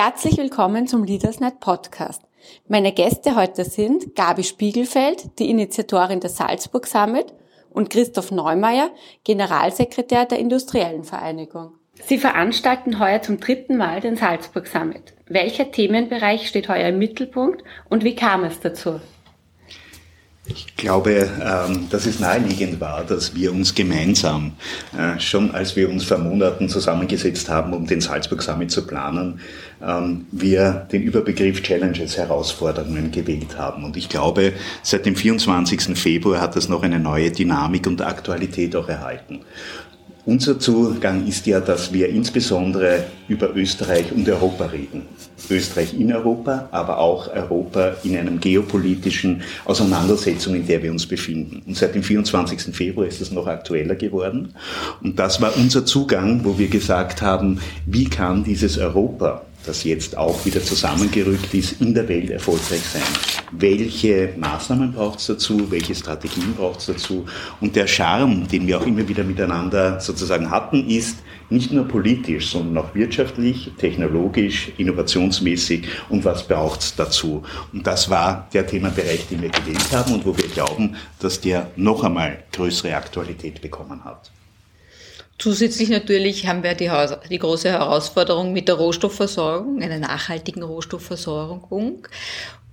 Herzlich willkommen zum LeadersNet Podcast. Meine Gäste heute sind Gabi Spiegelfeld, die Initiatorin der Salzburg Summit und Christoph Neumeier, Generalsekretär der Industriellen Vereinigung. Sie veranstalten heuer zum dritten Mal den Salzburg Summit. Welcher Themenbereich steht heuer im Mittelpunkt und wie kam es dazu? Ich glaube, ähm, dass es naheliegend war, dass wir uns gemeinsam, äh, schon als wir uns vor Monaten zusammengesetzt haben, um den Salzburg Summit zu planen, ähm, wir den Überbegriff Challenges, Herausforderungen gewählt haben. Und ich glaube, seit dem 24. Februar hat das noch eine neue Dynamik und Aktualität auch erhalten. Unser Zugang ist ja, dass wir insbesondere über Österreich und Europa reden. Österreich in Europa, aber auch Europa in einem geopolitischen Auseinandersetzung, in der wir uns befinden. Und seit dem 24. Februar ist es noch aktueller geworden. Und das war unser Zugang, wo wir gesagt haben, wie kann dieses Europa das jetzt auch wieder zusammengerückt ist, in der Welt erfolgreich sein. Welche Maßnahmen braucht es dazu? Welche Strategien braucht es dazu? Und der Charme, den wir auch immer wieder miteinander sozusagen hatten, ist nicht nur politisch, sondern auch wirtschaftlich, technologisch, innovationsmäßig und was braucht es dazu? Und das war der Themenbereich, den wir gewählt haben und wo wir glauben, dass der noch einmal größere Aktualität bekommen hat. Zusätzlich natürlich haben wir die, die, große Herausforderung mit der Rohstoffversorgung, einer nachhaltigen Rohstoffversorgung.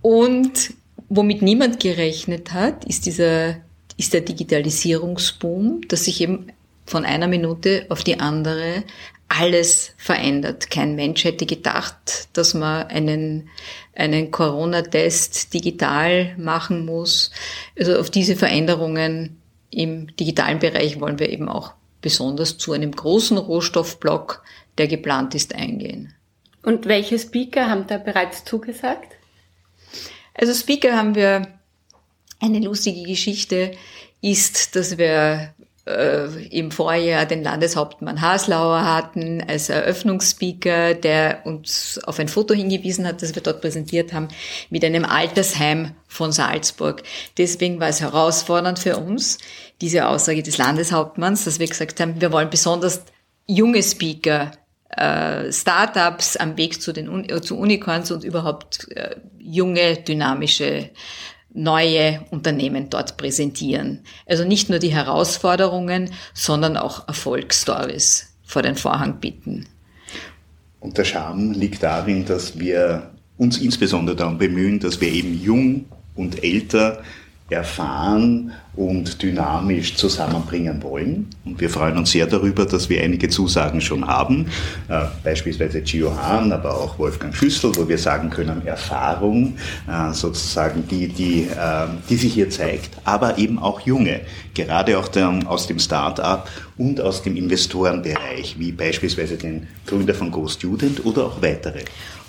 Und womit niemand gerechnet hat, ist dieser, ist der Digitalisierungsboom, dass sich eben von einer Minute auf die andere alles verändert. Kein Mensch hätte gedacht, dass man einen, einen Corona-Test digital machen muss. Also auf diese Veränderungen im digitalen Bereich wollen wir eben auch besonders zu einem großen Rohstoffblock, der geplant ist, eingehen. Und welche Speaker haben da bereits zugesagt? Also Speaker haben wir eine lustige Geschichte ist, dass wir äh, im Vorjahr den Landeshauptmann Haslauer hatten als Eröffnungsspeaker, der uns auf ein Foto hingewiesen hat, das wir dort präsentiert haben, mit einem Altersheim von Salzburg. Deswegen war es herausfordernd für uns, diese Aussage des Landeshauptmanns, dass wir gesagt haben, wir wollen besonders junge Speaker äh, Startups am Weg zu den zu Unicorns und überhaupt äh, junge, dynamische neue Unternehmen dort präsentieren. Also nicht nur die Herausforderungen, sondern auch Erfolgsstories vor den Vorhang bieten. Und der Charme liegt darin, dass wir uns insbesondere darum bemühen, dass wir eben jung und älter erfahren und dynamisch zusammenbringen wollen. Und wir freuen uns sehr darüber, dass wir einige Zusagen schon haben, äh, beispielsweise Gio Hahn, aber auch Wolfgang Schüssel, wo wir sagen können, Erfahrung äh, sozusagen, die, die, äh, die sich hier zeigt, aber eben auch junge, gerade auch der, aus dem Start-up und aus dem Investorenbereich, wie beispielsweise den Gründer von Go Student oder auch weitere.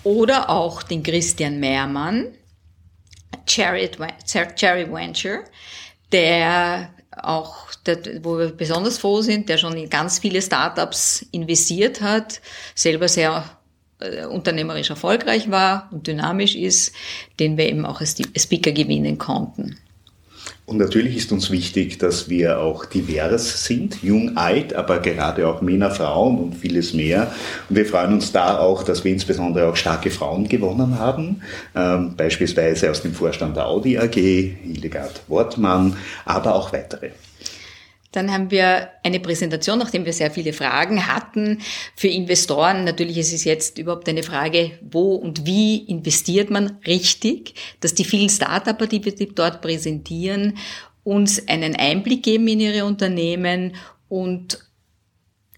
Oder auch den Christian Mehrmann, Cherry, Venture, der auch, der, wo wir besonders froh sind, der schon in ganz viele Startups investiert hat, selber sehr äh, unternehmerisch erfolgreich war und dynamisch ist, den wir eben auch als Speaker gewinnen konnten. Und natürlich ist uns wichtig, dass wir auch divers sind, jung, alt, aber gerade auch Männer, Frauen und vieles mehr. Und wir freuen uns da auch, dass wir insbesondere auch starke Frauen gewonnen haben, ähm, beispielsweise aus dem Vorstand der Audi AG, Hildegard Wortmann, aber auch weitere. Dann haben wir eine Präsentation, nachdem wir sehr viele Fragen hatten für Investoren. Natürlich ist es jetzt überhaupt eine Frage, wo und wie investiert man richtig, dass die vielen Start-Upper, die wir dort präsentieren, uns einen Einblick geben in ihre Unternehmen und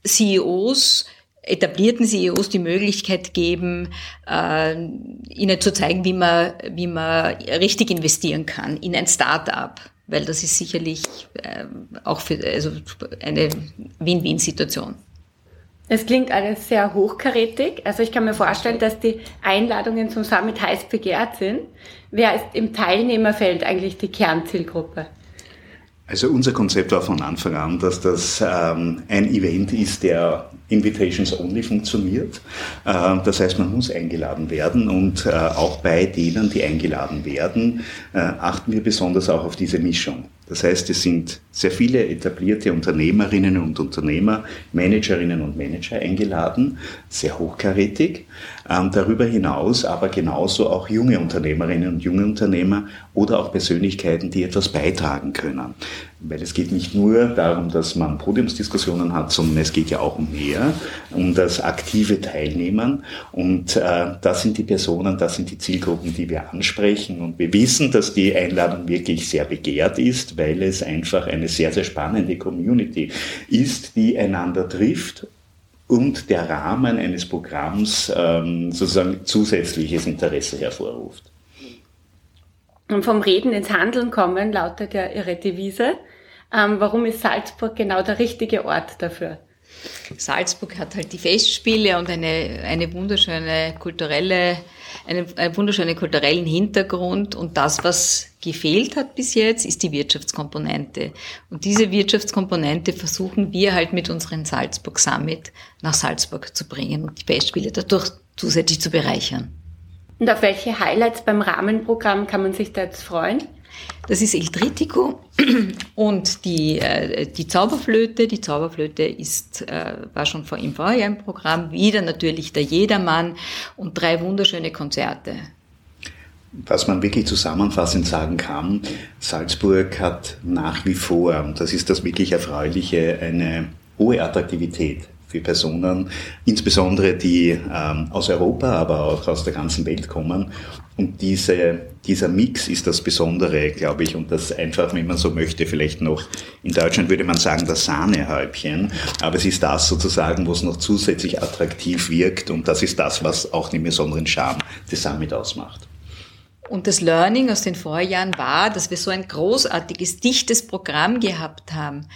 CEOs, etablierten CEOs die Möglichkeit geben, äh, ihnen zu zeigen, wie man, wie man richtig investieren kann in ein Start-up weil das ist sicherlich äh, auch für also eine Win-Win-Situation. Es klingt alles sehr hochkarätig. Also ich kann mir vorstellen, dass die Einladungen zum Summit heiß begehrt sind. Wer ist im Teilnehmerfeld eigentlich die Kernzielgruppe? Also unser Konzept war von Anfang an, dass das ähm, ein Event ist, der Invitations Only funktioniert. Äh, das heißt, man muss eingeladen werden und äh, auch bei denen, die eingeladen werden, äh, achten wir besonders auch auf diese Mischung. Das heißt, es sind sehr viele etablierte Unternehmerinnen und Unternehmer, Managerinnen und Manager eingeladen, sehr hochkarätig. Ähm, darüber hinaus aber genauso auch junge Unternehmerinnen und junge Unternehmer oder auch Persönlichkeiten, die etwas beitragen können. Weil es geht nicht nur darum, dass man Podiumsdiskussionen hat, sondern es geht ja auch um mehr, um das aktive Teilnehmen. Und äh, das sind die Personen, das sind die Zielgruppen, die wir ansprechen. Und wir wissen, dass die Einladung wirklich sehr begehrt ist, weil es einfach eine sehr, sehr spannende Community ist, die einander trifft und der Rahmen eines Programms ähm, sozusagen zusätzliches Interesse hervorruft. Und vom Reden ins Handeln kommen lautet ja Ihre Devise. Ähm, warum ist Salzburg genau der richtige Ort dafür? Salzburg hat halt die Festspiele und eine, eine wunderschöne kulturelle, einen, einen wunderschönen kulturellen Hintergrund. Und das, was gefehlt hat bis jetzt, ist die Wirtschaftskomponente. Und diese Wirtschaftskomponente versuchen wir halt mit unserem Salzburg Summit nach Salzburg zu bringen und die Festspiele dadurch zusätzlich zu bereichern. Und auf welche Highlights beim Rahmenprogramm kann man sich da jetzt freuen? Das ist El Tritico und die, äh, die Zauberflöte. Die Zauberflöte ist, äh, war schon vor im Vorjahr im Programm. Wieder natürlich der Jedermann und drei wunderschöne Konzerte. Was man wirklich zusammenfassend sagen kann, Salzburg hat nach wie vor, und das ist das wirklich Erfreuliche, eine hohe Attraktivität für Personen, insbesondere die ähm, aus Europa, aber auch aus der ganzen Welt kommen. Und diese, dieser Mix ist das Besondere, glaube ich, und das einfach, wenn man so möchte, vielleicht noch, in Deutschland würde man sagen, das Sahnehäubchen, aber es ist das sozusagen, was noch zusätzlich attraktiv wirkt und das ist das, was auch den besonderen Charme des Summit ausmacht. Und das Learning aus den Vorjahren war, dass wir so ein großartiges, dichtes Programm gehabt haben,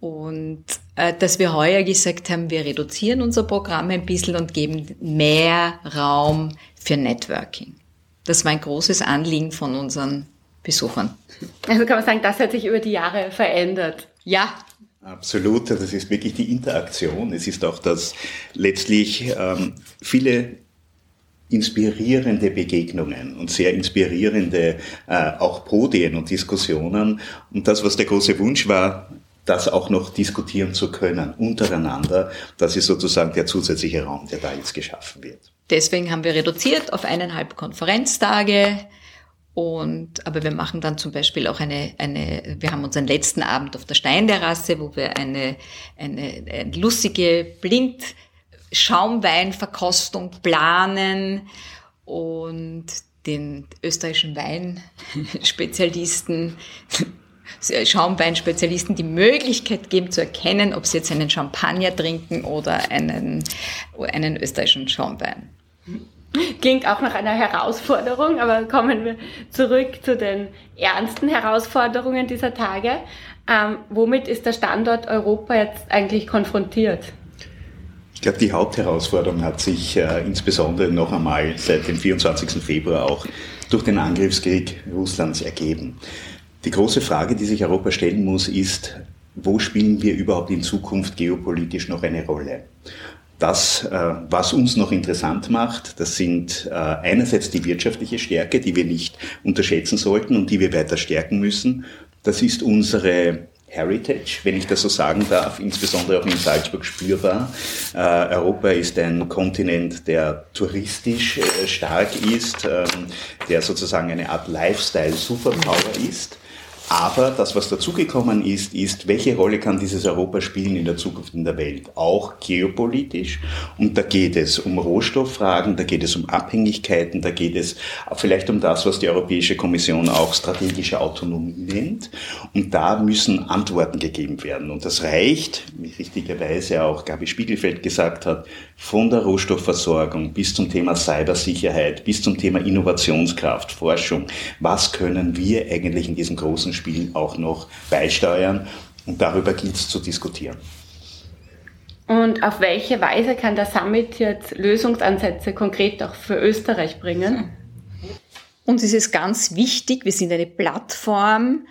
und dass wir heuer gesagt haben, wir reduzieren unser Programm ein bisschen und geben mehr Raum für Networking. Das war ein großes Anliegen von unseren Besuchern. Also kann man sagen, das hat sich über die Jahre verändert. Ja. Absolut, das ist wirklich die Interaktion. Es ist auch das letztlich ähm, viele inspirierende Begegnungen und sehr inspirierende äh, auch Podien und Diskussionen. Und das, was der große Wunsch war, das auch noch diskutieren zu können untereinander. Das ist sozusagen der zusätzliche Raum, der da jetzt geschaffen wird. Deswegen haben wir reduziert auf eineinhalb Konferenztage. Und, aber wir machen dann zum Beispiel auch eine, eine, wir haben unseren letzten Abend auf der Steinterrasse, wo wir eine, eine, eine lustige Blind-Schaumweinverkostung planen und den österreichischen Weinspezialisten Schaumweinspezialisten die Möglichkeit geben zu erkennen, ob sie jetzt einen Champagner trinken oder einen, einen österreichischen Schaumwein. Klingt auch nach einer Herausforderung, aber kommen wir zurück zu den ernsten Herausforderungen dieser Tage. Ähm, womit ist der Standort Europa jetzt eigentlich konfrontiert? Ich glaube, die Hauptherausforderung hat sich äh, insbesondere noch einmal seit dem 24. Februar auch durch den Angriffskrieg Russlands ergeben. Die große Frage, die sich Europa stellen muss, ist, wo spielen wir überhaupt in Zukunft geopolitisch noch eine Rolle? Das, äh, was uns noch interessant macht, das sind äh, einerseits die wirtschaftliche Stärke, die wir nicht unterschätzen sollten und die wir weiter stärken müssen. Das ist unsere Heritage, wenn ich das so sagen darf, insbesondere auch in Salzburg spürbar. Äh, Europa ist ein Kontinent, der touristisch stark ist, ähm, der sozusagen eine Art Lifestyle-Superpower ist. Aber das, was dazugekommen ist, ist, welche Rolle kann dieses Europa spielen in der Zukunft in der Welt? Auch geopolitisch. Und da geht es um Rohstofffragen, da geht es um Abhängigkeiten, da geht es vielleicht um das, was die Europäische Kommission auch strategische Autonomie nennt. Und da müssen Antworten gegeben werden. Und das reicht, wie richtigerweise auch Gabi Spiegelfeld gesagt hat, von der Rohstoffversorgung bis zum Thema Cybersicherheit, bis zum Thema Innovationskraft, Forschung. Was können wir eigentlich in diesem großen Spiel auch noch beisteuern? Und darüber gilt es zu diskutieren. Und auf welche Weise kann der Summit jetzt Lösungsansätze konkret auch für Österreich bringen? Uns ist es ganz wichtig, wir sind eine Plattform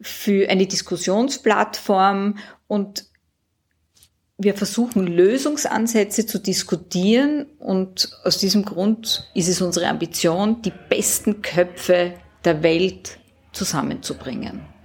für eine Diskussionsplattform und wir versuchen Lösungsansätze zu diskutieren und aus diesem Grund ist es unsere Ambition, die besten Köpfe der Welt zusammenzubringen.